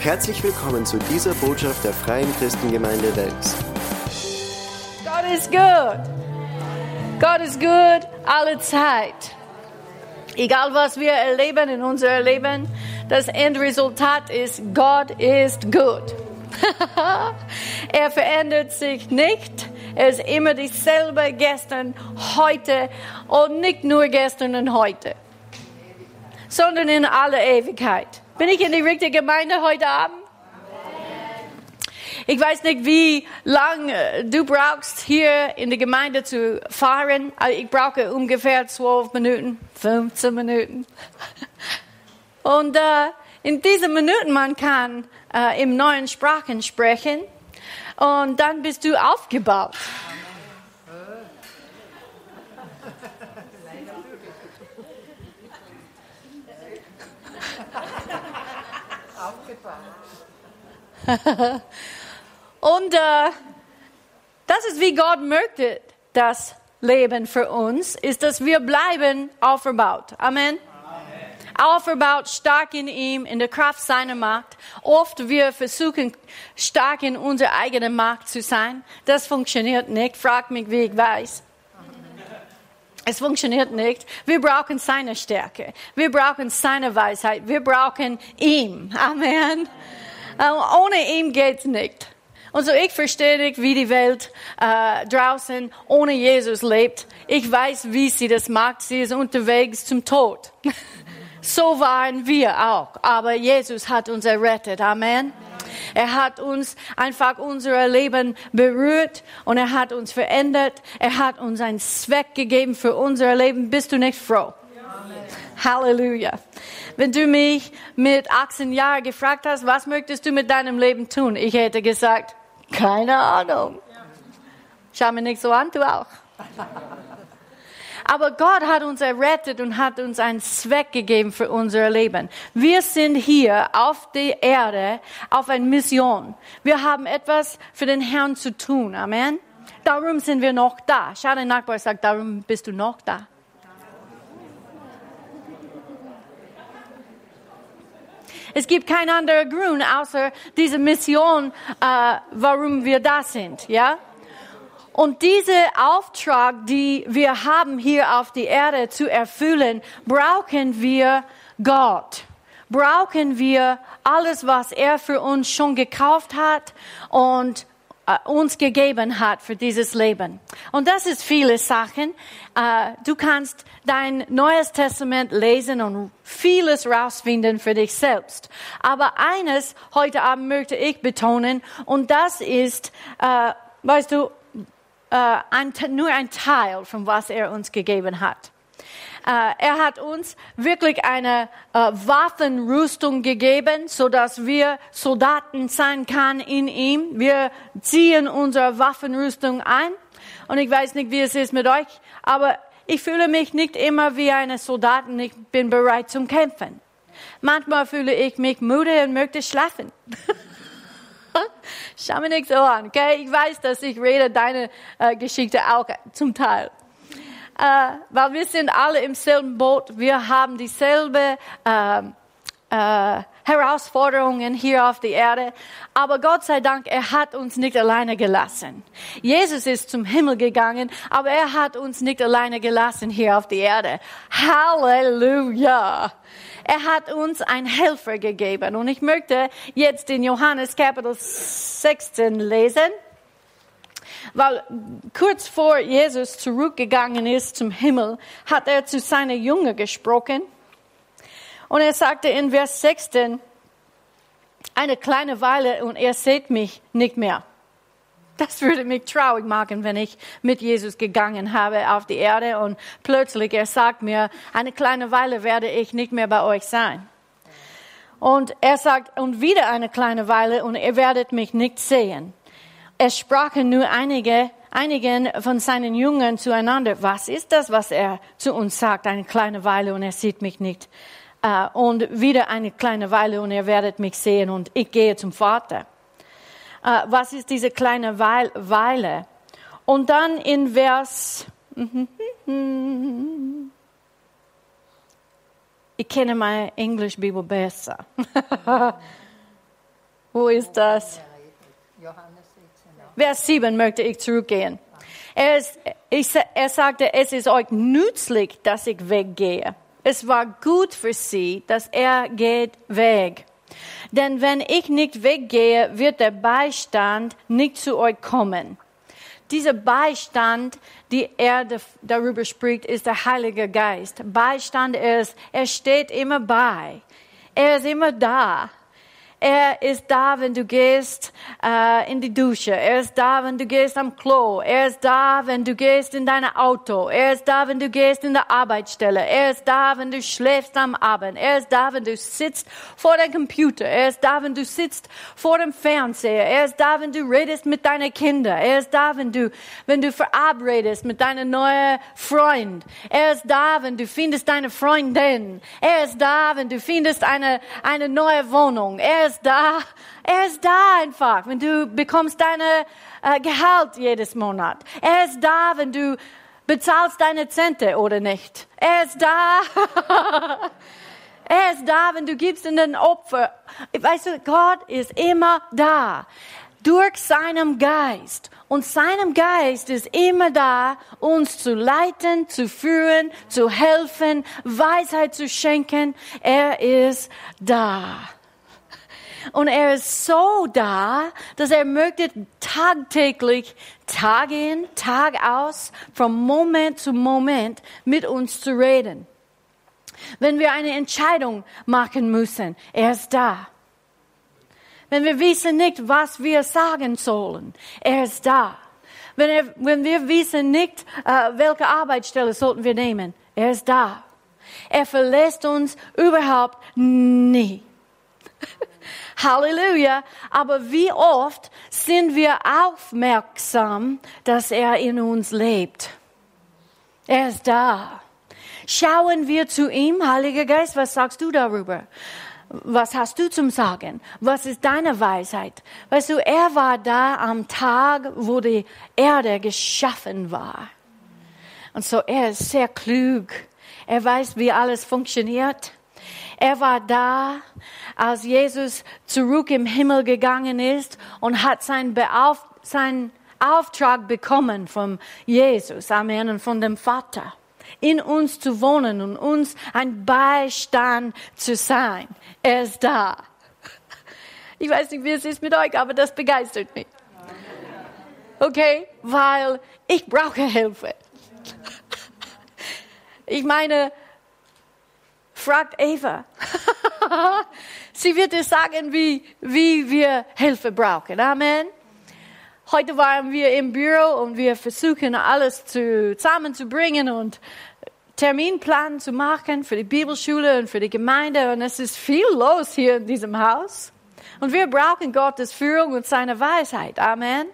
Herzlich willkommen zu dieser Botschaft der Freien Christengemeinde Wels. Gott ist gut. Gott ist gut alle Zeit. Egal was wir erleben in unserem Leben, das Endresultat ist, Gott ist gut. er verändert sich nicht. Er ist immer dieselbe gestern, heute und nicht nur gestern und heute, sondern in aller Ewigkeit. Bin ich in die richtige Gemeinde heute Abend? Ich weiß nicht, wie lange du brauchst, hier in die Gemeinde zu fahren. Ich brauche ungefähr zwölf Minuten, 15 Minuten. Und äh, in diesen Minuten man kann äh, im neuen Sprachen sprechen und dann bist du aufgebaut. Und äh, das ist, wie Gott möchte, das Leben für uns, ist, dass wir bleiben aufgebaut. Amen. Auferbaut, stark in ihm, in der Kraft seiner Macht. Oft wir versuchen, stark in unserer eigenen Macht zu sein. Das funktioniert nicht. Frag mich, wie ich weiß. Es funktioniert nicht. Wir brauchen seine Stärke. Wir brauchen seine Weisheit. Wir brauchen ihm. Amen. Äh, ohne ihm geht's nicht. Und so ich verstehe nicht, wie die Welt äh, draußen ohne Jesus lebt. Ich weiß, wie sie das macht. Sie ist unterwegs zum Tod. so waren wir auch. Aber Jesus hat uns errettet. Amen. Er hat uns einfach unser Leben berührt und er hat uns verändert. Er hat uns einen Zweck gegeben für unser Leben. Bist du nicht froh? Halleluja. Wenn du mich mit 18 Jahren gefragt hast, was möchtest du mit deinem Leben tun? Ich hätte gesagt, keine Ahnung. Schau mir nicht so an, du auch. Aber Gott hat uns errettet und hat uns einen Zweck gegeben für unser Leben. Wir sind hier auf der Erde auf eine Mission. Wir haben etwas für den Herrn zu tun. Amen. Darum sind wir noch da. Schau, der Nachbar sagt, darum bist du noch da. Es gibt kein anderer Grund außer diese Mission, äh, warum wir da sind, ja? Und diese Auftrag, die wir haben hier auf die Erde zu erfüllen, brauchen wir Gott. Brauchen wir alles, was er für uns schon gekauft hat und uns gegeben hat für dieses Leben. Und das ist viele Sachen. Äh, du kannst dein Neues Testament lesen und vieles rausfinden für dich selbst. Aber eines heute Abend möchte ich betonen und das ist, äh, weißt du, nur ein Teil von was er uns gegeben hat. Uh, er hat uns wirklich eine uh, Waffenrüstung gegeben, so dass wir Soldaten sein kann in ihm. Wir ziehen unsere Waffenrüstung ein. Und ich weiß nicht, wie es ist mit euch, aber ich fühle mich nicht immer wie eine Soldatin. Ich bin bereit zum Kämpfen. Manchmal fühle ich mich müde und möchte schlafen. Schau mir nicht so an, okay? Ich weiß, dass ich rede deine äh, Geschichte auch zum Teil äh, weil wir sind alle im selben Boot. Wir haben dieselbe äh, äh, Herausforderungen hier auf der Erde. Aber Gott sei Dank, er hat uns nicht alleine gelassen. Jesus ist zum Himmel gegangen, aber er hat uns nicht alleine gelassen hier auf der Erde. Halleluja! Er hat uns einen Helfer gegeben. Und ich möchte jetzt in Johannes Kapitel 16 lesen. Weil kurz vor Jesus zurückgegangen ist zum Himmel, hat er zu seinen Jüngern gesprochen. Und er sagte in Vers 16, eine kleine Weile und er seht mich nicht mehr. Das würde mich traurig machen, wenn ich mit Jesus gegangen habe auf die Erde und plötzlich er sagt mir, eine kleine Weile werde ich nicht mehr bei euch sein. Und er sagt, und wieder eine kleine Weile und ihr werdet mich nicht sehen. Es sprachen nur einige, einigen von seinen Jüngern zueinander, was ist das, was er zu uns sagt, eine kleine Weile und er sieht mich nicht. Uh, und wieder eine kleine Weile und ihr werdet mich sehen und ich gehe zum Vater. Uh, was ist diese kleine Weile? Und dann in Vers, ich kenne meine Englisch Bibel besser. Wo ist das? Vers 7 möchte ich zurückgehen. Er, ist, ich, er sagte, es ist euch nützlich, dass ich weggehe. Es war gut für sie, dass er geht weg. Denn wenn ich nicht weggehe, wird der Beistand nicht zu euch kommen. Dieser Beistand, die er darüber spricht, ist der Heilige Geist. Beistand ist, er steht immer bei. Er ist immer da. Er ist da, wenn du gehst äh, in die Dusche. Er ist da, wenn du gehst am Klo. Er ist da, wenn du gehst in dein Auto. Er ist da, wenn du gehst in der Arbeitsstelle. Er ist da, wenn du schläfst am Abend. Er ist da, wenn du sitzt vor dem Computer. Er ist da, wenn du sitzt vor dem Fernseher. Er ist da, wenn du redest mit deinen Kindern. Er ist da, wenn du, wenn du verabredest mit deinem neuen Freund. Er ist da, wenn du findest deine Freundin. Er ist da, wenn du findest eine, eine neue Wohnung. Er ist da. Er ist da einfach, wenn du bekommst deine äh, Gehalt jedes Monat. Er ist da, wenn du bezahlst deine Zente oder nicht. Er ist da. er ist da, wenn du gibst in den Opfer. Weißt du, Gott ist immer da. Durch seinem Geist. Und seinem Geist ist immer da, uns zu leiten, zu führen, zu helfen, Weisheit zu schenken. Er ist da. Und er ist so da, dass er möchte tagtäglich, Tag in, Tag aus, vom Moment zu Moment mit uns zu reden. Wenn wir eine Entscheidung machen müssen, er ist da. Wenn wir wissen nicht, was wir sagen sollen, er ist da. Wenn, er, wenn wir wissen nicht, äh, welche Arbeitsstelle sollten wir nehmen, er ist da. Er verlässt uns überhaupt nie. Halleluja. Aber wie oft sind wir aufmerksam, dass er in uns lebt? Er ist da. Schauen wir zu ihm, Heiliger Geist, was sagst du darüber? Was hast du zum Sagen? Was ist deine Weisheit? Weißt du, er war da am Tag, wo die Erde geschaffen war. Und so, er ist sehr klug. Er weiß, wie alles funktioniert. Er war da, als Jesus zurück im Himmel gegangen ist und hat seinen, Beauf seinen Auftrag bekommen von Jesus, Amen, und von dem Vater in uns zu wohnen und uns ein Beistand zu sein. Er ist da. Ich weiß nicht, wie es ist mit euch, aber das begeistert mich. Okay? Weil ich brauche Hilfe. Ich meine, fragt Eva. Sie wird dir sagen, wie, wie wir Hilfe brauchen. Amen. Heute waren wir im Büro und wir versuchen alles zusammenzubringen und Terminplan zu machen für die Bibelschule und für die Gemeinde. Und es ist viel los hier in diesem Haus. Und wir brauchen Gottes Führung und seine Weisheit. Amen.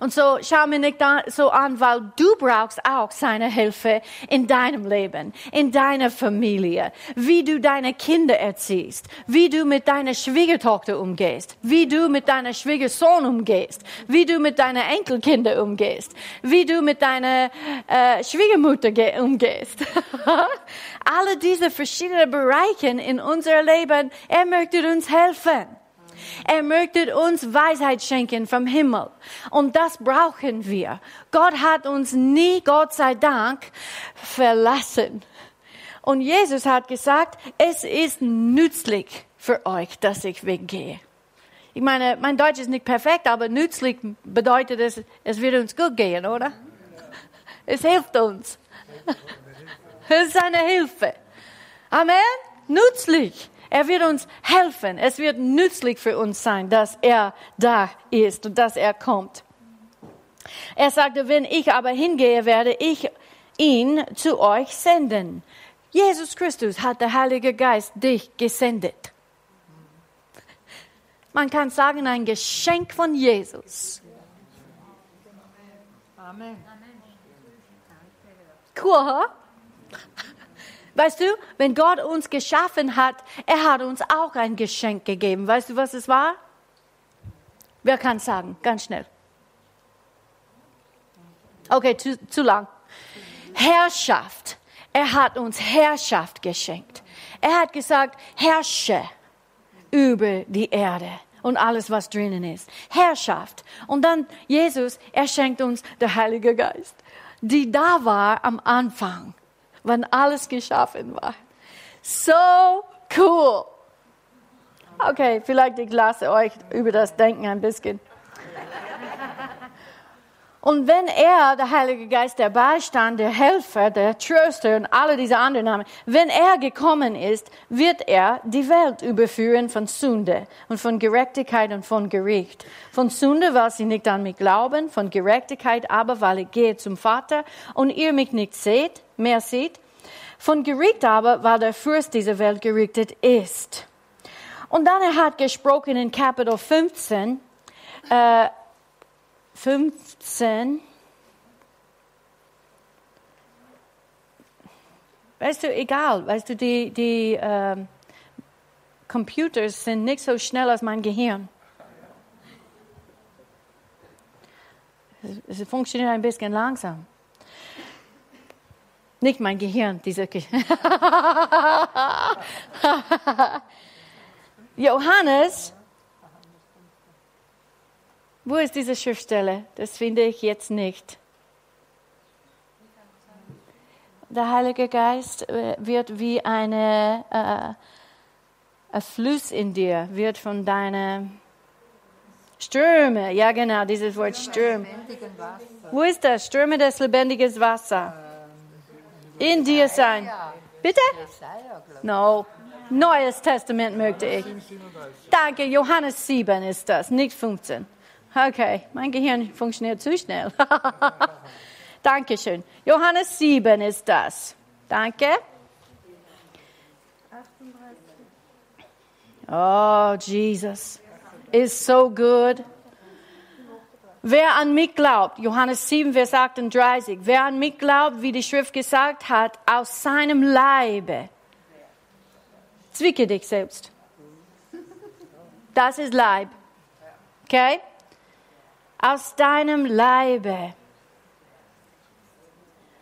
Und so schau mir nicht so an, weil du brauchst auch seine Hilfe in deinem Leben, in deiner Familie, wie du deine Kinder erziehst, wie du mit deiner Schwiegertochter umgehst, wie du mit deiner Schwiegersohn umgehst, wie du mit deiner Enkelkinder umgehst, wie du mit deiner äh, Schwiegermutter umgehst. Alle diese verschiedenen Bereiche in unser Leben, er möchte uns helfen. Er möchte uns Weisheit schenken vom Himmel. Und das brauchen wir. Gott hat uns nie, Gott sei Dank, verlassen. Und Jesus hat gesagt, es ist nützlich für euch, dass ich weggehe. Ich meine, mein Deutsch ist nicht perfekt, aber nützlich bedeutet es, es wird uns gut gehen, oder? Es hilft uns. Es ist eine Hilfe. Amen? Nützlich. Er wird uns helfen. Es wird nützlich für uns sein, dass er da ist und dass er kommt. Er sagte, wenn ich aber hingehe, werde ich ihn zu euch senden. Jesus Christus hat der Heilige Geist dich gesendet. Man kann sagen, ein Geschenk von Jesus. Amen. Cool, huh? Weißt du, wenn Gott uns geschaffen hat, er hat uns auch ein Geschenk gegeben. Weißt du, was es war? Wer kann sagen? Ganz schnell. Okay, zu, zu lang. Herrschaft. Er hat uns Herrschaft geschenkt. Er hat gesagt, herrsche über die Erde und alles, was drinnen ist. Herrschaft. Und dann Jesus, er schenkt uns der Heilige Geist, die da war am Anfang, wenn alles geschaffen war. So cool. Okay, vielleicht ich lasse euch über das Denken ein bisschen. Und wenn er, der Heilige Geist, der Beistand, der Helfer, der Tröster und alle diese anderen Namen, wenn er gekommen ist, wird er die Welt überführen von Sünde und von Gerechtigkeit und von Gericht. Von Sünde, weil sie nicht an mich glauben, von Gerechtigkeit aber, weil ich gehe zum Vater und ihr mich nicht seht, mehr seht. Von Gericht aber, weil der Fürst dieser Welt gerichtet ist. Und dann er hat gesprochen in Kapitel 15, äh, 15. Weißt du, egal, weißt du, die, die äh, Computers sind nicht so schnell als mein Gehirn. Es funktioniert ein bisschen langsam. Nicht mein Gehirn, diese Gehirn. Johannes wo ist diese Schriftstelle? Das finde ich jetzt nicht. Der Heilige Geist äh, wird wie eine äh, ein Fluss in dir, wird von deinen Ströme, ja genau, dieses Wort Ströme. Wo ist das? Ströme des lebendigen Wasser. In dir sein. Bitte? No. Neues Testament möchte ich. Danke, Johannes 7 ist das, nicht 15. Okay, mein Gehirn funktioniert zu schnell. Dankeschön. Johannes 7 ist das. Danke. Oh, Jesus is so good. Wer an mich glaubt, Johannes 7, Vers 38, wer an mich glaubt, wie die Schrift gesagt hat, aus seinem Leibe, zwicke dich selbst. Das ist Leib. Okay? Aus deinem Leibe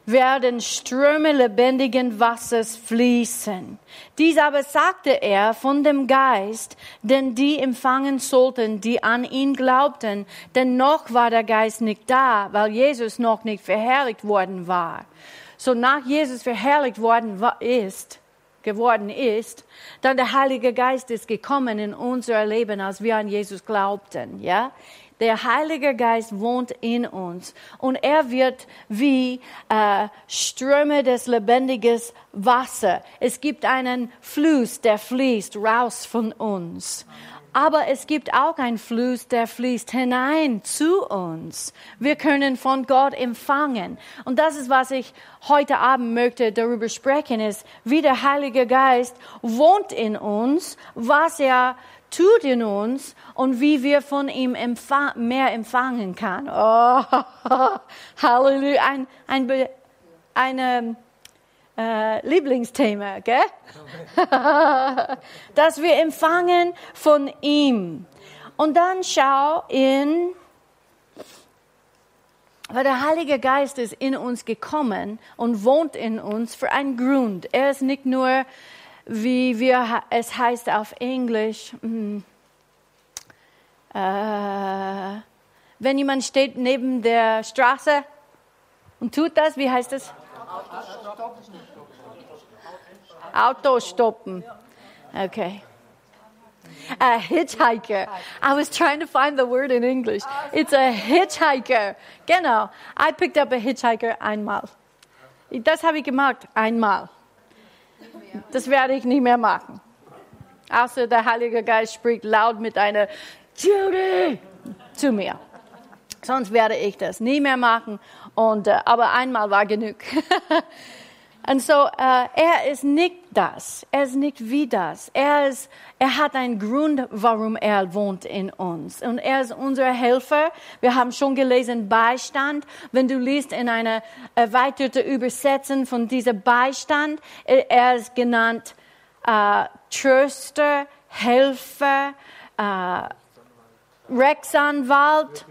werden Ströme lebendigen Wassers fließen. Dies aber sagte er von dem Geist, den die empfangen sollten, die an ihn glaubten, denn noch war der Geist nicht da, weil Jesus noch nicht verherrlicht worden war. So nach Jesus verherrlicht worden ist, geworden ist, dann der Heilige Geist ist gekommen in unser Leben, als wir an Jesus glaubten, ja. Der Heilige Geist wohnt in uns und er wird wie äh, Ströme des lebendigen Wasser. Es gibt einen Fluss, der fließt raus von uns. Aber es gibt auch einen Fluss, der fließt hinein zu uns. Wir können von Gott empfangen. Und das ist, was ich heute Abend möchte darüber sprechen, ist, wie der Heilige Geist wohnt in uns, was er tut in uns und wie wir von ihm empfang, mehr empfangen kann. Oh, Halleluja, ein, ein, ein äh, Lieblingsthema, gell? Dass wir empfangen von ihm. Und dann schau in, weil der Heilige Geist ist in uns gekommen und wohnt in uns für einen Grund. Er ist nicht nur wie wir, es heißt auf Englisch, hm, äh, wenn jemand steht neben der Straße und tut das, wie heißt das? Auto stoppen. Okay. A hitchhiker. I was trying to find the word in English. It's a hitchhiker. Genau. I picked up a hitchhiker einmal. Das habe ich gemacht einmal. Das werde ich nicht mehr machen. Außer der Heilige Geist spricht laut mit einer Judy zu mir. Sonst werde ich das nie mehr machen. Und, äh, aber einmal war genug. Und so, äh, er ist nicht das. Er ist nicht wie das. Er, ist, er hat einen Grund, warum er wohnt in uns. Und er ist unser Helfer. Wir haben schon gelesen, Beistand. Wenn du liest in einer erweiterten Übersetzung von diesem Beistand, äh, er ist genannt äh, Tröster, Helfer, äh, Rechtsanwalt,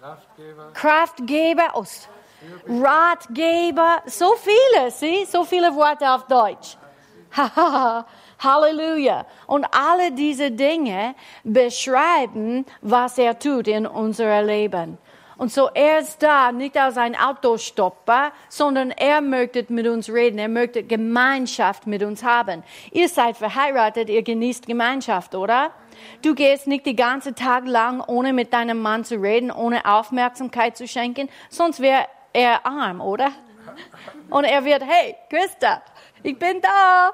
Kraftgeber, Kraftgeber aus Ratgeber, so viele, sieh, so viele Worte auf Deutsch. Halleluja. Und alle diese Dinge beschreiben, was er tut in unserem Leben. Und so er ist da, nicht als ein Autostopper, sondern er möchte mit uns reden. Er möchte Gemeinschaft mit uns haben. Ihr seid verheiratet, ihr genießt Gemeinschaft, oder? Du gehst nicht den ganzen Tag lang, ohne mit deinem Mann zu reden, ohne Aufmerksamkeit zu schenken, sonst wäre er arm, oder? Und er wird, hey, Christa, ich bin da.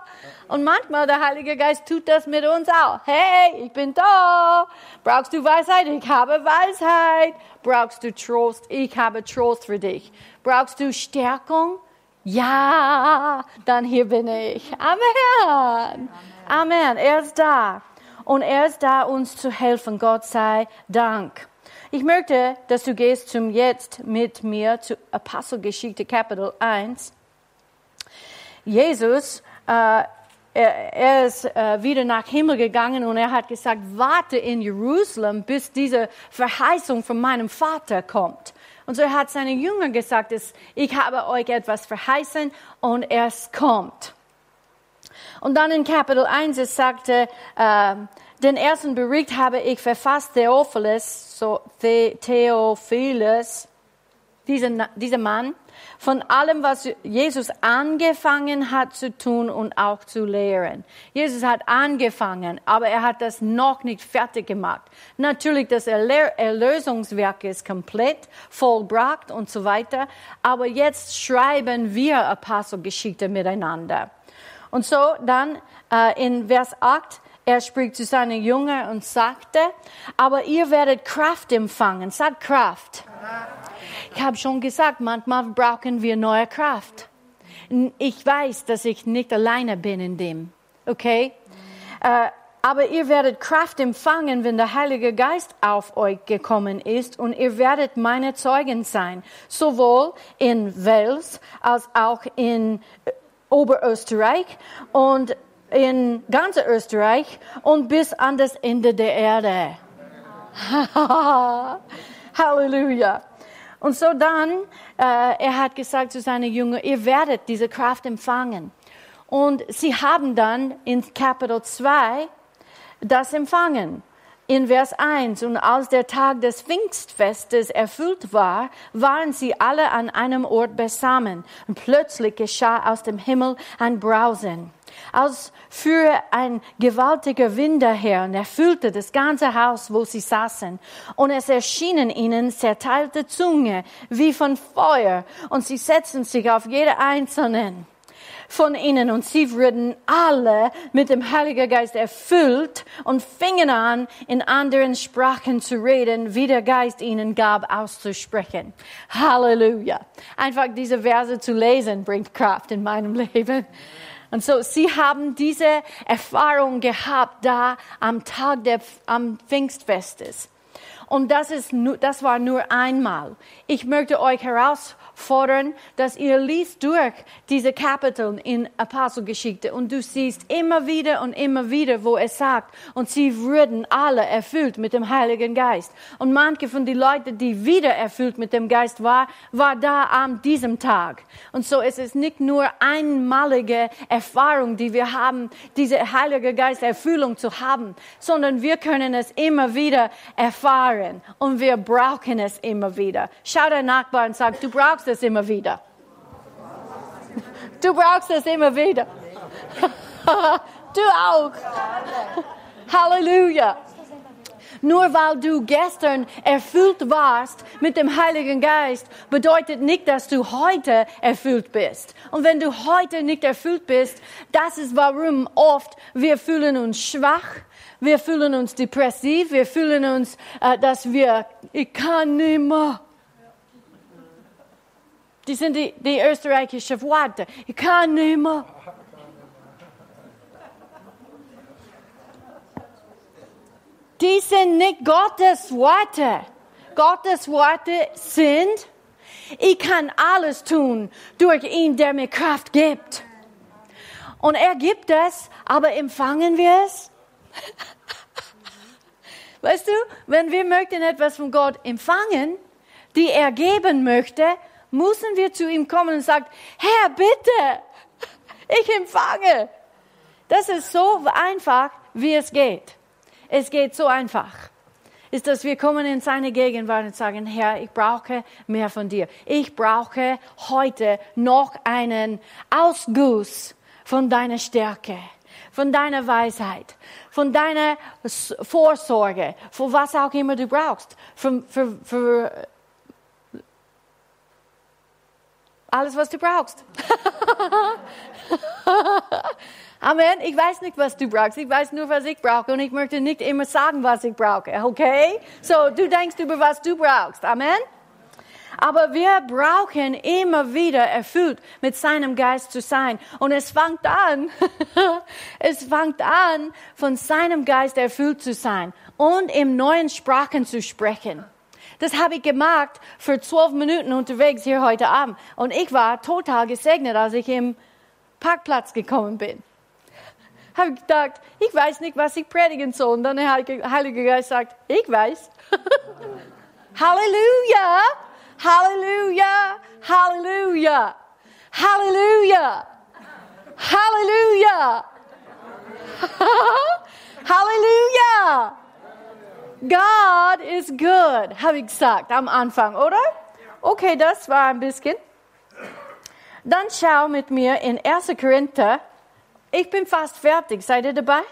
Und manchmal der Heilige Geist tut das mit uns auch. Hey, ich bin da. Brauchst du Weisheit? Ich habe Weisheit. Brauchst du Trost? Ich habe Trost für dich. Brauchst du Stärkung? Ja, dann hier bin ich. Amen. Amen. Er ist da. Und er ist da, uns zu helfen. Gott sei Dank. Ich möchte, dass du gehst zum Jetzt mit mir zu Apostelgeschichte Kapitel 1. Jesus, äh, er, er, ist äh, wieder nach Himmel gegangen und er hat gesagt, warte in Jerusalem, bis diese Verheißung von meinem Vater kommt. Und so hat seine Jünger gesagt, ich habe euch etwas verheißen und es kommt. Und dann in Kapitel 1 es sagte, äh, den ersten Bericht habe ich verfasst, Theophilus, so Theophilus, dieser, dieser Mann, von allem, was Jesus angefangen hat zu tun und auch zu lehren. Jesus hat angefangen, aber er hat das noch nicht fertig gemacht. Natürlich, das Erlösungswerk ist komplett vollbracht und so weiter, aber jetzt schreiben wir Apostelgeschichte miteinander. Und so dann äh, in Vers 8, er spricht zu seinen Jüngern und sagte, aber ihr werdet Kraft empfangen. Sagt Kraft. Ich habe schon gesagt, manchmal brauchen wir neue Kraft. Ich weiß, dass ich nicht alleine bin in dem. Okay? Äh, aber ihr werdet Kraft empfangen, wenn der Heilige Geist auf euch gekommen ist und ihr werdet meine Zeugen sein, sowohl in Wels als auch in Oberösterreich und in ganz Österreich und bis an das Ende der Erde. Halleluja. Und so dann, äh, er hat gesagt zu seinen Jüngern, ihr werdet diese Kraft empfangen. Und sie haben dann in Kapitel 2 das empfangen. In Vers 1, und als der Tag des Pfingstfestes erfüllt war, waren sie alle an einem Ort beisammen. Und plötzlich geschah aus dem Himmel ein Brausen als führe ein gewaltiger Wind daher und erfüllte das ganze Haus, wo sie saßen. Und es erschienen ihnen zerteilte Zunge wie von Feuer und sie setzten sich auf jede einzelnen von ihnen und sie wurden alle mit dem Heiligen Geist erfüllt und fingen an, in anderen Sprachen zu reden, wie der Geist ihnen gab, auszusprechen. Halleluja. Einfach diese Verse zu lesen bringt Kraft in meinem Leben. Und so, sie haben diese Erfahrung gehabt da am Tag der, am Pfingstfestes. Und das ist, das war nur einmal. Ich möchte euch heraus fordern, dass ihr liest durch diese Kapitel in Apostelgeschichte und du siehst immer wieder und immer wieder, wo es sagt, und sie wurden alle erfüllt mit dem Heiligen Geist. Und manche von den Leuten, die wieder erfüllt mit dem Geist war, war da an diesem Tag. Und so ist es nicht nur einmalige Erfahrung, die wir haben, diese Heilige Geist Erfüllung zu haben, sondern wir können es immer wieder erfahren und wir brauchen es immer wieder. Schau deinen Nachbarn und sag, du brauchst es immer wieder. Du brauchst es immer wieder. Du auch. Halleluja. Nur weil du gestern erfüllt warst mit dem Heiligen Geist, bedeutet nicht, dass du heute erfüllt bist. Und wenn du heute nicht erfüllt bist, das ist warum oft wir fühlen uns schwach, wir fühlen uns depressiv, wir fühlen uns, äh, dass wir, ich kann nicht mehr. Die sind die, die österreichischen Worte. Ich kann nicht mehr. Die sind nicht Gottes Worte. Gottes Worte sind, ich kann alles tun durch ihn, der mir Kraft gibt. Und er gibt es, aber empfangen wir es? Weißt du, wenn wir möchten etwas von Gott empfangen, die er geben möchte, müssen wir zu ihm kommen und sagen, Herr, bitte, ich empfange. Das ist so einfach, wie es geht. Es geht so einfach. Ist, dass wir kommen in seine Gegenwart und sagen, Herr, ich brauche mehr von dir. Ich brauche heute noch einen Ausguss von deiner Stärke, von deiner Weisheit, von deiner Vorsorge, von was auch immer du brauchst, für, für, für alles, was du brauchst. Amen. Ich weiß nicht, was du brauchst. Ich weiß nur, was ich brauche. Und ich möchte nicht immer sagen, was ich brauche. Okay? So, du denkst über was du brauchst. Amen. Aber wir brauchen immer wieder erfüllt mit seinem Geist zu sein. Und es fängt an, es fängt an, von seinem Geist erfüllt zu sein und im neuen Sprachen zu sprechen. Das habe ich gemacht für zwölf Minuten unterwegs hier heute Abend. Und ich war total gesegnet, als ich im Parkplatz gekommen bin habe ich gedacht, ich weiß nicht, was ich predigen soll. Und dann der Heilige Geist sagt, ich weiß. Halleluja, Halleluja, Halleluja, Halleluja, Halleluja, Halleluja. God is good, habe ich gesagt am Anfang, oder? Okay, das war ein bisschen. Dann schau mit mir in 1. Korinther ich bin fast fertig. Seid ihr dabei?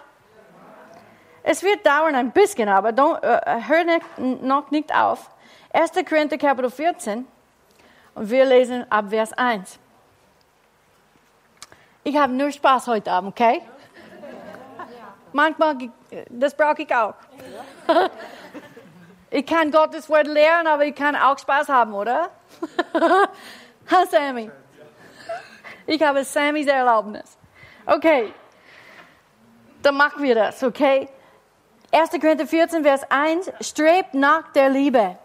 Es wird dauern ein bisschen, aber don't, uh, hör nicht, noch nicht auf. 1. Korinther Kapitel 14 und wir lesen ab Vers 1. Ich habe nur Spaß heute Abend, okay? Manchmal, das brauche ich auch. Ich kann Gottes Wort lernen, aber ich kann auch Spaß haben, oder? Ha, Sammy. Ich habe Sammys Erlaubnis. Okay, dann machen wir das, okay? 1. Korinther 14, Vers 1, strebt nach der Liebe.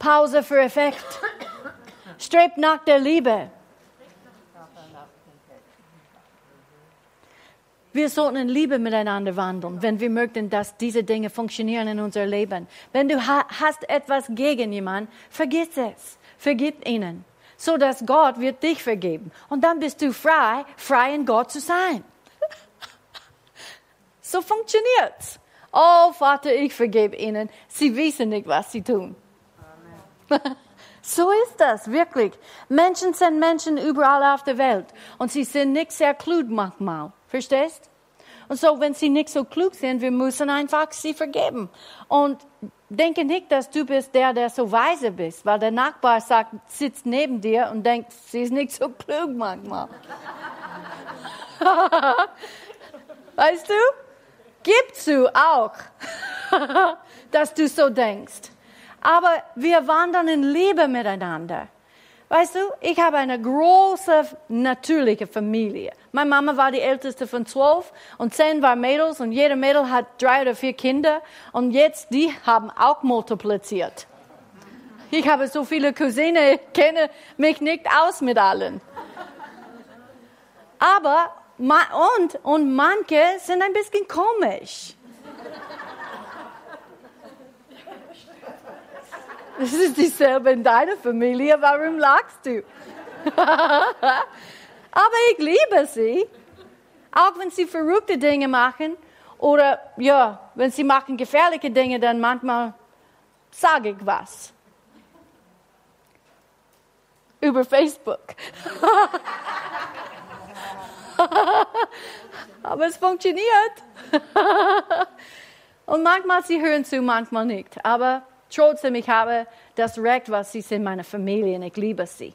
Pause für Effekt. Strebt nach der Liebe. Wir sollten in Liebe miteinander wandeln, wenn wir möchten, dass diese Dinge funktionieren in unser Leben. Wenn du hast etwas gegen jemanden, vergiss es. Vergib ihnen so dass Gott wird dich vergeben. Und dann bist du frei, frei in Gott zu sein. so funktioniert's. Oh Vater, ich vergebe ihnen. Sie wissen nicht, was sie tun. so ist das, wirklich. Menschen sind Menschen überall auf der Welt. Und sie sind nicht sehr klug manchmal. Verstehst? Und so, wenn sie nicht so klug sind, wir müssen einfach sie vergeben. Und denke nicht, dass du bist der, der so weise bist, weil der Nachbar sagt, sitzt neben dir und denkt, sie ist nicht so klug manchmal. weißt du? Gib zu auch, dass du so denkst. Aber wir wandern in Liebe miteinander. Weißt du, ich habe eine große natürliche Familie. Meine Mama war die älteste von zwölf und zehn waren Mädels und jede Mädel hat drei oder vier Kinder und jetzt die haben auch multipliziert. Ich habe so viele Cousine, kenne mich nicht aus mit allen. Aber und und manche sind ein bisschen komisch. Das ist dieselbe in deiner Familie. Warum lachst du? Aber ich liebe sie. Auch wenn sie verrückte Dinge machen oder ja, wenn sie machen gefährliche Dinge, dann manchmal sage ich was. Über Facebook. Aber es funktioniert. Und manchmal sie hören zu, manchmal nicht. Aber Trotzdem, ich habe das Recht, was sie sind meine Familie und ich liebe sie.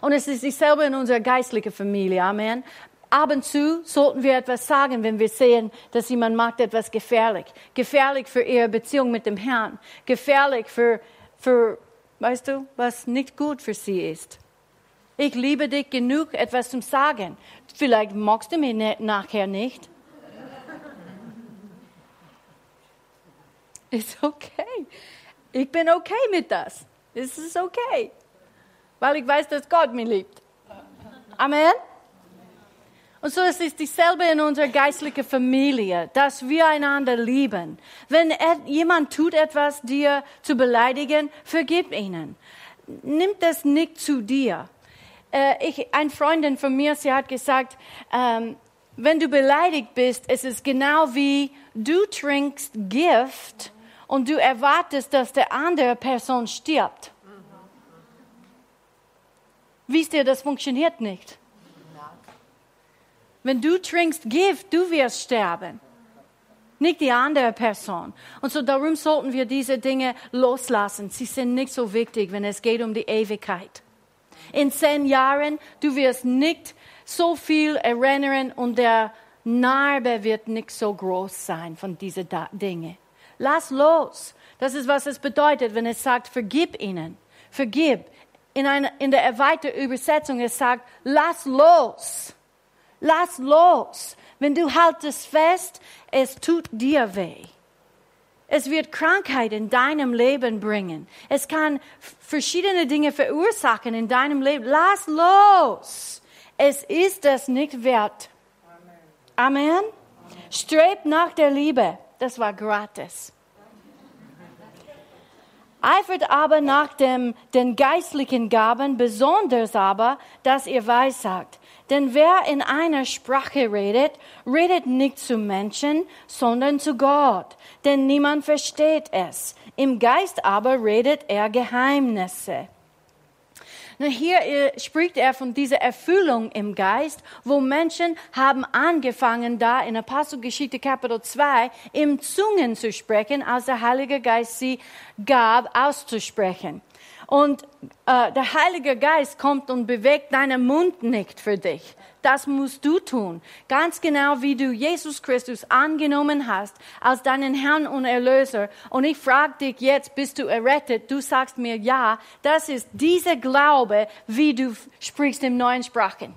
Und es ist dieselbe in unserer geistlichen Familie. Amen. Ab und zu sollten wir etwas sagen, wenn wir sehen, dass jemand macht etwas gefährlich. Gefährlich für ihre Beziehung mit dem Herrn. Gefährlich für, für, weißt du, was nicht gut für sie ist. Ich liebe dich genug, etwas zu sagen. Vielleicht magst du mich ne-, nachher nicht. Ist okay. Ich bin okay mit das. Es ist okay. Weil ich weiß, dass Gott mich liebt. Amen. Und so ist es dieselbe in unserer geistlichen Familie, dass wir einander lieben. Wenn jemand tut etwas, dir zu beleidigen, vergib ihnen. Nimm das nicht zu dir. äh, ich, eine Freundin von mir, sie hat gesagt, ähm, wenn du beleidigt bist, es ist genau wie du trinkst Gift und du erwartest, dass der andere Person stirbt. Wisst ihr, das funktioniert nicht. Wenn du trinkst Gift, du wirst sterben, nicht die andere Person. Und so darum sollten wir diese Dinge loslassen. Sie sind nicht so wichtig, wenn es geht um die Ewigkeit. In zehn Jahren, du wirst nicht so viel erinnern und der Narbe wird nicht so groß sein von diesen Dingen. Lass los. Das ist, was es bedeutet, wenn es sagt, vergib ihnen. Vergib. In, einer, in der erweiterten Übersetzung, es sagt, lass los. Lass los. Wenn du haltest fest, es tut dir weh. Es wird Krankheit in deinem Leben bringen. Es kann verschiedene Dinge verursachen in deinem Leben. Lass los. Es ist es nicht wert. Amen. Amen. Strebt nach der Liebe. Das war gratis. Eifert aber nach dem, den geistlichen Gaben, besonders aber, dass ihr weissagt. Denn wer in einer Sprache redet, redet nicht zu Menschen, sondern zu Gott. Denn niemand versteht es. Im Geist aber redet er Geheimnisse. Nun, hier äh, spricht er von dieser Erfüllung im Geist, wo Menschen haben angefangen, da in Apostelgeschichte Kapitel 2 im Zungen zu sprechen, als der Heilige Geist sie gab, auszusprechen. Und äh, der Heilige Geist kommt und bewegt deinen Mund nicht für dich. Das musst du tun. Ganz genau wie du Jesus Christus angenommen hast als deinen Herrn und Erlöser. Und ich frage dich jetzt, bist du errettet? Du sagst mir ja. Das ist dieser Glaube, wie du sprichst im neuen Sprachen.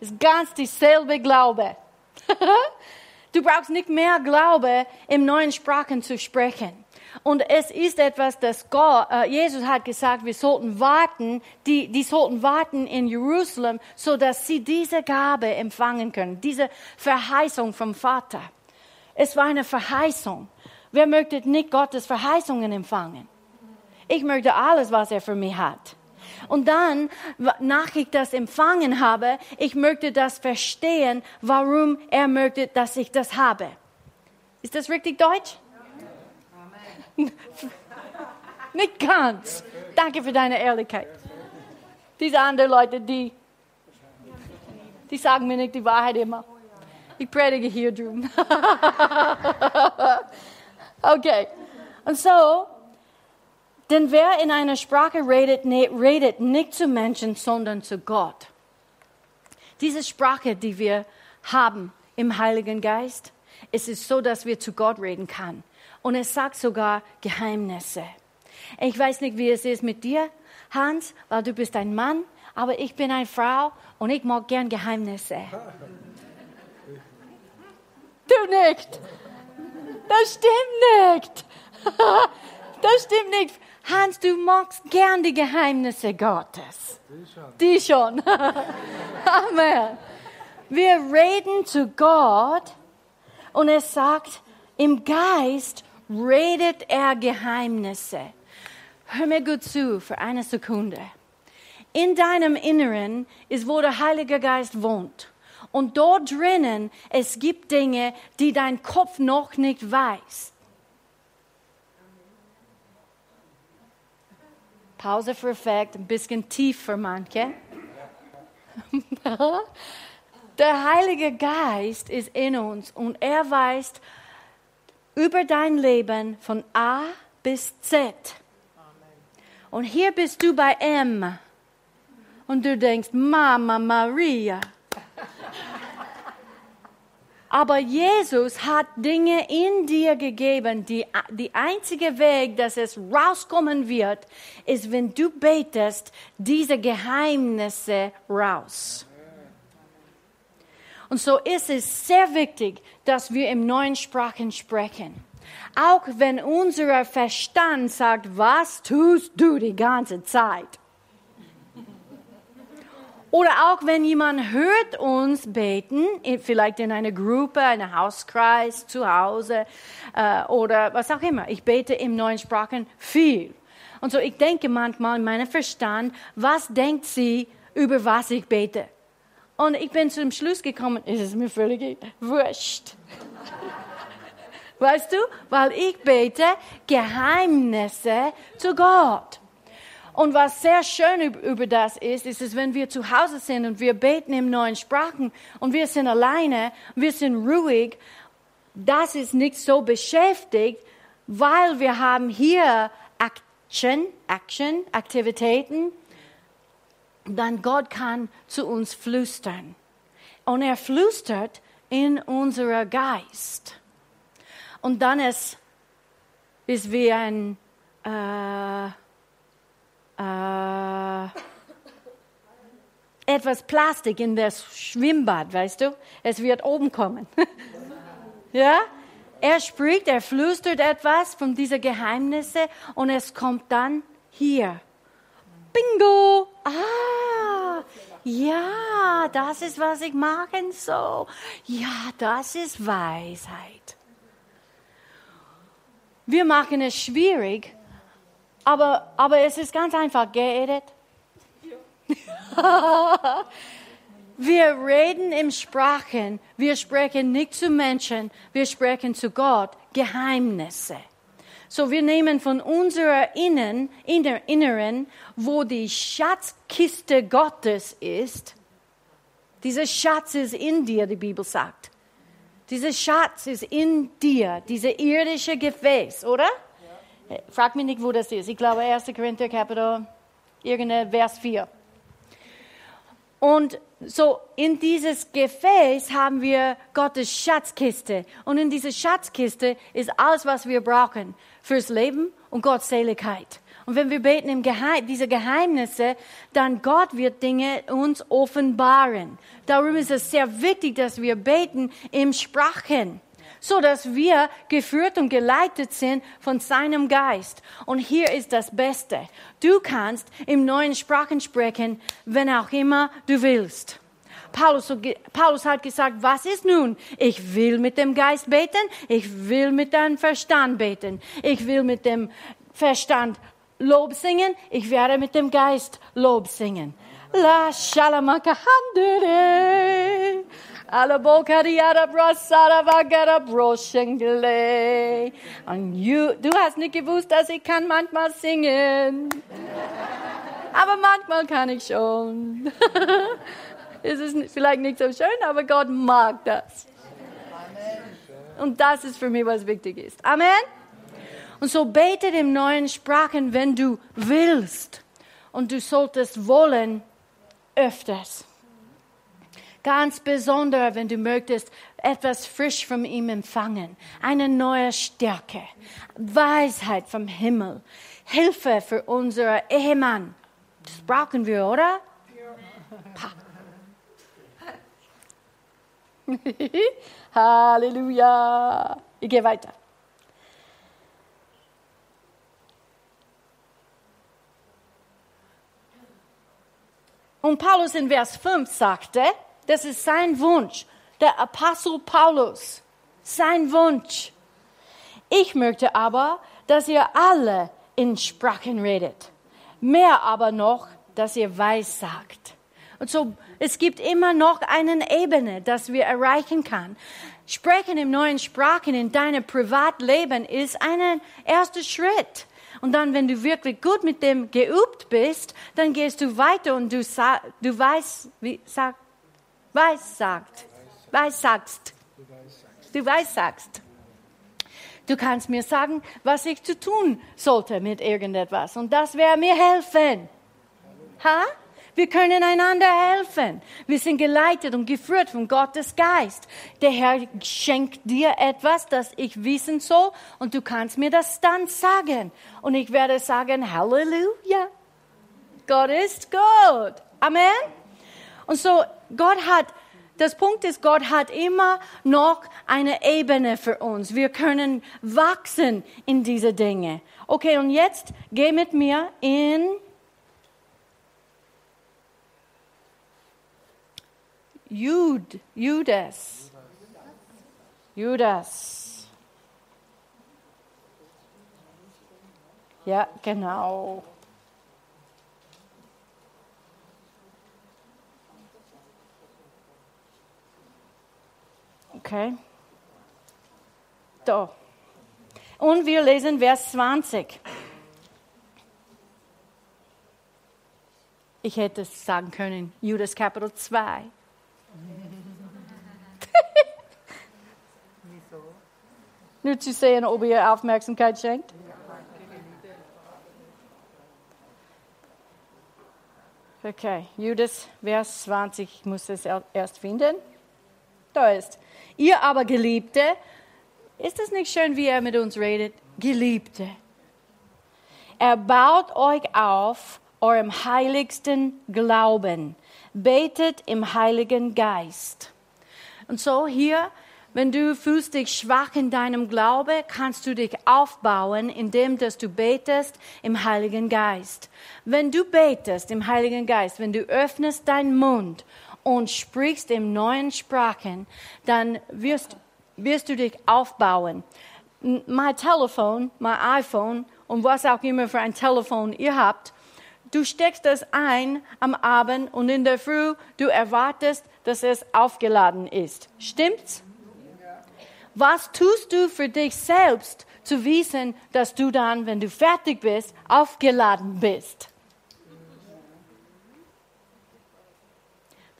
Ist ganz dieselbe Glaube. du brauchst nicht mehr Glaube, im neuen Sprachen zu sprechen. Und es ist etwas, das Gott, äh, Jesus hat gesagt, wir sollten warten, die, die sollten warten in Jerusalem, so dass sie diese Gabe empfangen können, diese Verheißung vom Vater. Es war eine Verheißung. Wer möchte nicht Gottes Verheißungen empfangen? Ich möchte alles, was er für mich hat. Und dann, nach ich das empfangen habe, ich möchte das verstehen, warum er möchte, dass ich das habe. Ist das richtig Deutsch? Nicht ganz. Danke für deine Ehrlichkeit. Diese anderen Leute, die, die sagen mir nicht die Wahrheit immer. Ich predige hier drüben. okay. Und so, denn wer in einer Sprache redet, ne, redet nicht zu Menschen, sondern zu Gott. Diese Sprache, die wir haben im Heiligen Geist, es ist so, dass wir zu Gott reden können. Und es sagt sogar Geheimnisse. Ich weiß nicht, wie es ist mit dir, Hans, weil du bist ein Mann, aber ich bin eine Frau und ich mag gern Geheimnisse. Du nicht. Das stimmt nicht. Das stimmt nicht. Hans, du magst gern die Geheimnisse Gottes. Die schon. Die schon. Amen. Wir reden zu Gott und es sagt, im Geist redet er Geheimnisse. Hör mir gut zu für eine Sekunde. In deinem Inneren ist, wo der Heilige Geist wohnt. Und dort drinnen, es gibt Dinge, die dein Kopf noch nicht weiß. Pause für Effekt, ein bisschen tief für manche. Der Heilige Geist ist in uns und er weiß, über dein Leben von A bis Z. Und hier bist du bei M. Und du denkst, Mama Maria. Aber Jesus hat Dinge in dir gegeben. Die, die einzige Weg, dass es rauskommen wird, ist, wenn du betest diese Geheimnisse raus. Und so ist es sehr wichtig, dass wir im neuen Sprachen sprechen. Auch wenn unser Verstand sagt, was tust du die ganze Zeit? Oder auch wenn jemand hört uns beten, vielleicht in einer Gruppe, einem Hauskreis, zu Hause äh, oder was auch immer. Ich bete im neuen Sprachen viel. Und so ich denke manchmal in meinem Verstand, was denkt sie über was ich bete. Und ich bin zum Schluss gekommen, es ist mir völlig wurscht. Weißt du? Weil ich bete Geheimnisse zu Gott. Und was sehr schön über das ist, ist es, wenn wir zu Hause sind und wir beten in neuen Sprachen und wir sind alleine, wir sind ruhig, das ist nicht so beschäftigt, weil wir haben hier Action, Action, Aktivitäten, dann Gott kann zu uns flüstern. Und er flüstert in unser Geist. Und dann ist, ist wie ein, äh, äh, etwas Plastik in das Schwimmbad, weißt du? Es wird oben kommen. ja? Er spricht, er flüstert etwas von diesen Geheimnissen und es kommt dann hier. Bingo! Ah! Ja, das ist, was ich machen soll. Ja, das ist Weisheit. Wir machen es schwierig, aber, aber es ist ganz einfach. Get wir reden im Sprachen, wir sprechen nicht zu Menschen, wir sprechen zu Gott Geheimnisse. So, wir nehmen von unserer Innen, inner, Inneren, wo die Schatzkiste Gottes ist. Dieser Schatz ist in dir, die Bibel sagt. Dieser Schatz ist in dir, dieser irdische Gefäß, oder? Frag mich nicht, wo das ist. Ich glaube, 1. Korinther Kapitel, irgendein Vers 4. Und so in dieses Gefäß haben wir Gottes Schatzkiste. Und in dieser Schatzkiste ist alles, was wir brauchen fürs Leben und Gottseligkeit. Und wenn wir beten im Geheim, diese Geheimnisse, dann Gott wird Dinge uns offenbaren. Darum ist es sehr wichtig, dass wir beten im Sprachen so dass wir geführt und geleitet sind von seinem Geist. Und hier ist das Beste. Du kannst im neuen Sprachen sprechen, wenn auch immer du willst. Paulus, Paulus hat gesagt, was ist nun? Ich will mit dem Geist beten, ich will mit dem Verstand beten, ich will mit dem Verstand Lob singen, ich werde mit dem Geist Lob singen. La shalamaka handere. Und you, du hast nicht gewusst, dass ich kann manchmal singen. Aber manchmal kann ich schon. es ist vielleicht nicht so schön, aber Gott mag das. Und das ist für mich, was wichtig ist. Amen. Und so betet im neuen Sprachen, wenn du willst. Und du solltest wollen öfters. Ganz besonders, wenn du möchtest, etwas frisch von ihm empfangen. Eine neue Stärke. Weisheit vom Himmel. Hilfe für unseren Ehemann. Das brauchen wir, oder? Ja. Halleluja. Ich gehe weiter. Und Paulus in Vers 5 sagte, das ist sein Wunsch. Der Apostel Paulus. Sein Wunsch. Ich möchte aber, dass ihr alle in Sprachen redet. Mehr aber noch, dass ihr weiß sagt. Und so, es gibt immer noch eine Ebene, dass wir erreichen kann. Sprechen im neuen Sprachen in deinem Privatleben ist ein erster Schritt. Und dann, wenn du wirklich gut mit dem geübt bist, dann gehst du weiter und du, du weißt, wie sagt, weiß sagt. Weiß sagst. Du weiß sagst. Du kannst mir sagen, was ich zu tun sollte mit irgendetwas. Und das wäre mir helfen. Ha? Wir können einander helfen. Wir sind geleitet und geführt von Gottes Geist. Der Herr schenkt dir etwas, das ich wissen soll, und du kannst mir das dann sagen. Und ich werde sagen, Halleluja. Gott ist gut. Amen. Und so, Gott hat, das Punkt ist, Gott hat immer noch eine Ebene für uns. Wir können wachsen in diese Dinge. Okay, und jetzt geh mit mir in Jud, Judas. Judas. Ja, genau. Okay. Da. Und wir lesen Vers 20. Ich hätte es sagen können, Judas Kapitel 2. Nur zu sehen, ob ihr Aufmerksamkeit schenkt. Okay, Judas, Vers 20, ich muss es erst finden. Da ist. Ihr aber Geliebte, ist es nicht schön, wie er mit uns redet? Geliebte. Er baut euch auf eurem heiligsten Glauben. Betet im Heiligen Geist. Und so hier, wenn du fühlst dich schwach in deinem Glaube, kannst du dich aufbauen, indem dass du betest im Heiligen Geist. Wenn du betest im Heiligen Geist, wenn du öffnest deinen Mund und sprichst in neuen Sprachen, dann wirst, wirst du dich aufbauen. Mein Telefon, mein iPhone und was auch immer für ein Telefon ihr habt, du steckst es ein am Abend und in der Früh du erwartest, dass es aufgeladen ist. Stimmt's? Was tust du für dich selbst, zu wissen, dass du dann, wenn du fertig bist, aufgeladen bist?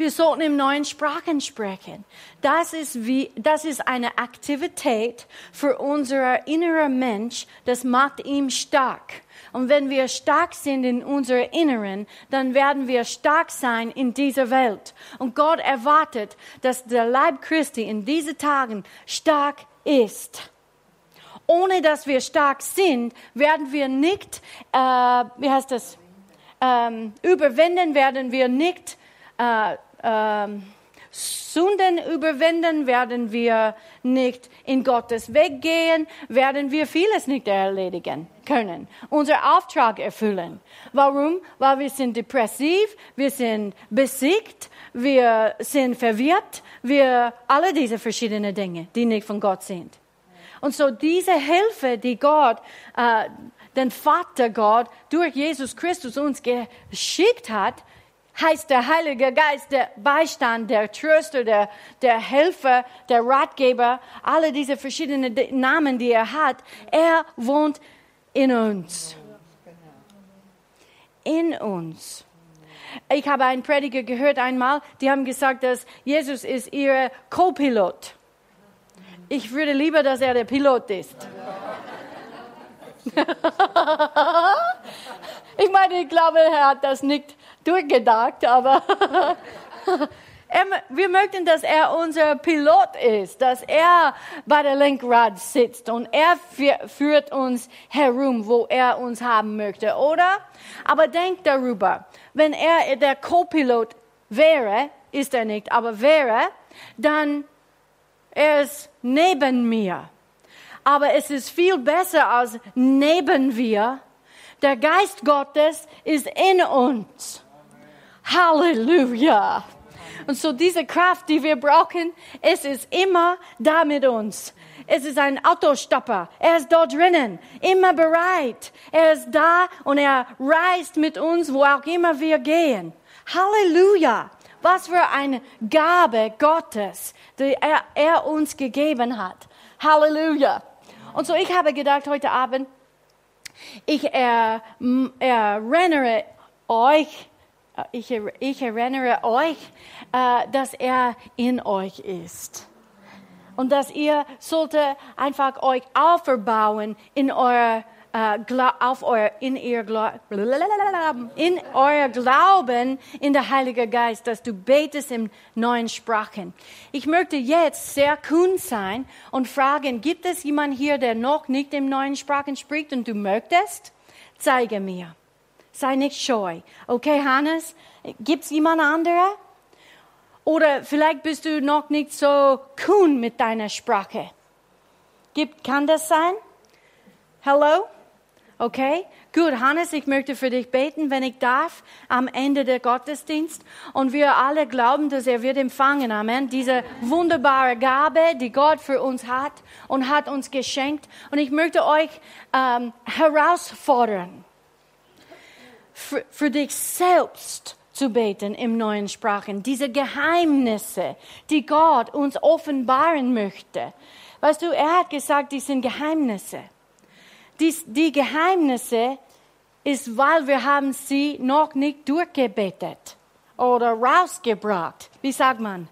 Wir sollten in neuen Sprachen sprechen. Das ist, wie, das ist eine Aktivität für unser innerer Mensch. Das macht ihn stark. Und wenn wir stark sind in unserem Inneren, dann werden wir stark sein in dieser Welt. Und Gott erwartet, dass der Leib Christi in diesen Tagen stark ist. Ohne dass wir stark sind, werden wir nicht, äh, wie heißt das, ähm, überwinden, werden wir nicht äh, äh, Sünden überwinden, werden wir nicht in Gottes Weg gehen, werden wir vieles nicht erledigen können, unser Auftrag erfüllen. Warum? Weil wir sind depressiv, wir sind besiegt, wir sind verwirrt, wir alle diese verschiedenen Dinge, die nicht von Gott sind. Und so diese Hilfe, die Gott, äh, den Vater Gott durch Jesus Christus uns geschickt hat, heißt der Heilige Geist, der Beistand, der Tröster, der, der Helfer, der Ratgeber, alle diese verschiedenen Namen, die er hat, er wohnt in uns. In uns. Ich habe einen Prediger gehört einmal, die haben gesagt, dass Jesus ist ihr Co-Pilot. Ich würde lieber, dass er der Pilot ist. ich meine, ich glaube, er hat das nicht durchgedacht, aber wir möchten, dass er unser Pilot ist, dass er bei der Lenkrad sitzt und er führt uns herum, wo er uns haben möchte, oder? Aber denk darüber, wenn er der Co-Pilot wäre, ist er nicht, aber wäre, dann er ist neben mir. Aber es ist viel besser als neben wir. Der Geist Gottes ist in uns. Halleluja. Und so diese Kraft, die wir brauchen, es ist immer da mit uns. Es ist ein Autostopper. Er ist dort drinnen, immer bereit. Er ist da und er reist mit uns, wo auch immer wir gehen. Halleluja. Was für eine Gabe Gottes, die er, er uns gegeben hat. Halleluja. Und so ich habe gedacht heute Abend, ich erinnere euch ich, ich erinnere euch, äh, dass er in euch ist. Und dass ihr sollte einfach euch aufbauen in euer äh, auf euer, in, ihr, in euer Glauben in der Heilige Geist, dass du betest in neuen Sprachen. Ich möchte jetzt sehr kühn sein und fragen, gibt es jemand hier, der noch nicht in neuen Sprachen spricht und du möchtest? Zeige mir. Sei nicht scheu. Okay, Hannes, gibt's jemand andere? Oder vielleicht bist du noch nicht so kühn mit deiner Sprache. Gibt, kann das sein? Hello? Okay? Gut, Hannes, ich möchte für dich beten, wenn ich darf, am Ende der Gottesdienst. Und wir alle glauben, dass er wird empfangen. Amen. Diese wunderbare Gabe, die Gott für uns hat und hat uns geschenkt. Und ich möchte euch ähm, herausfordern für, für dich selbst zu beten im neuen Sprachen. Diese Geheimnisse, die Gott uns offenbaren möchte. Weißt du, er hat gesagt, die sind Geheimnisse. Dies, die Geheimnisse ist, weil wir haben sie noch nicht durchgebetet oder rausgebracht. Wie sagt man?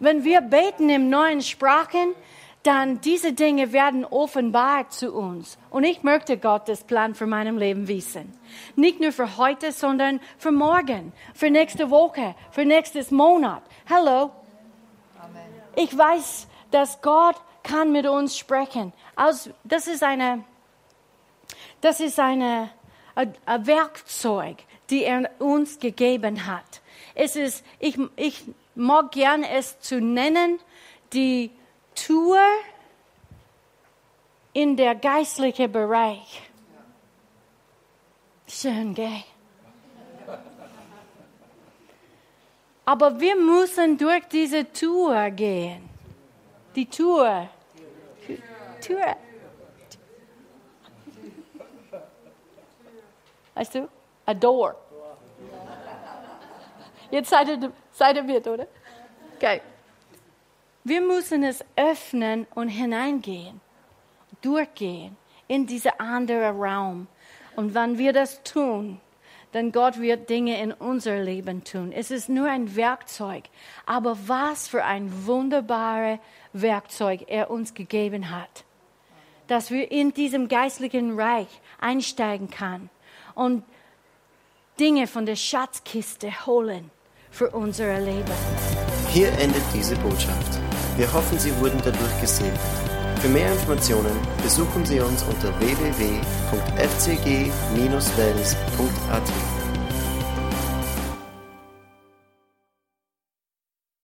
Wenn wir beten im neuen Sprachen, dann diese Dinge werden offenbart zu uns. Und ich möchte Gottes Plan für mein Leben wissen. Nicht nur für heute, sondern für morgen, für nächste Woche, für nächstes Monat. Hallo. Ich weiß, dass Gott kann mit uns sprechen. Also, das ist eine, das ist eine, ein, ein Werkzeug, die er uns gegeben hat. Es ist, ich, ich mag gern es zu nennen, die Tour in der geistliche Bereich. Schön, gell? Aber wir müssen durch diese Tour gehen. Die Tour. Tour. Weißt du? A door. Jetzt seid ihr, seid ihr mit, oder? Okay. Wir müssen es öffnen und hineingehen, durchgehen in diesen anderen Raum. Und wenn wir das tun, dann Gott wird Dinge in unser Leben tun. Es ist nur ein Werkzeug. Aber was für ein wunderbares Werkzeug er uns gegeben hat. Dass wir in diesem geistlichen Reich einsteigen können und Dinge von der Schatzkiste holen für unser Leben. Hier endet diese Botschaft. Wir hoffen, Sie wurden dadurch gesegnet. Für mehr Informationen besuchen Sie uns unter www.fcg-wells.at.